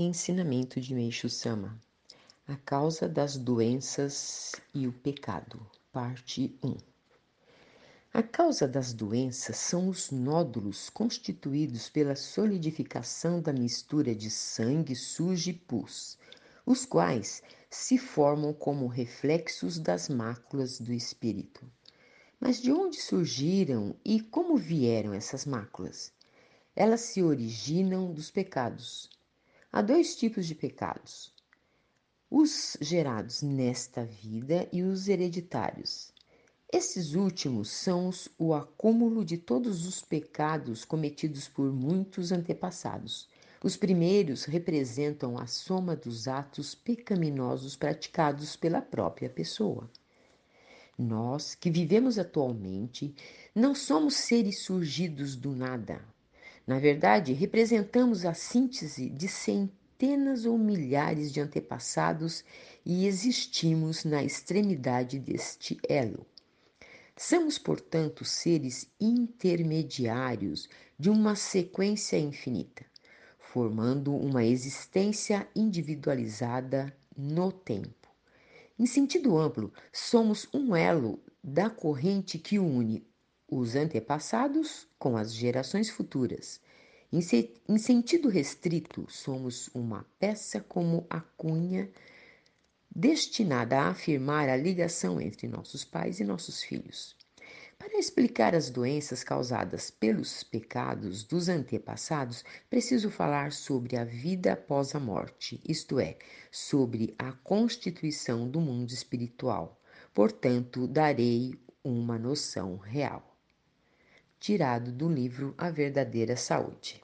Ensinamento de Meixo Sama: A causa das doenças e o pecado, parte 1. A causa das doenças são os nódulos constituídos pela solidificação da mistura de sangue, sujo e pus, os quais se formam como reflexos das máculas do espírito. Mas de onde surgiram e como vieram essas máculas? Elas se originam dos pecados Há dois tipos de pecados: os gerados nesta vida e os hereditários. Esses últimos são o acúmulo de todos os pecados cometidos por muitos antepassados. Os primeiros representam a soma dos atos pecaminosos praticados pela própria pessoa. Nós, que vivemos atualmente, não somos seres surgidos do nada. Na verdade, representamos a síntese de centenas ou milhares de antepassados e existimos na extremidade deste elo. Somos, portanto, seres intermediários de uma sequência infinita, formando uma existência individualizada no tempo. Em sentido amplo, somos um elo da corrente que une os antepassados com as gerações futuras. Em, se, em sentido restrito, somos uma peça como a cunha destinada a afirmar a ligação entre nossos pais e nossos filhos. Para explicar as doenças causadas pelos pecados dos antepassados, preciso falar sobre a vida após a morte, isto é, sobre a constituição do mundo espiritual. Portanto, darei uma noção real tirado do livro A Verdadeira Saúde.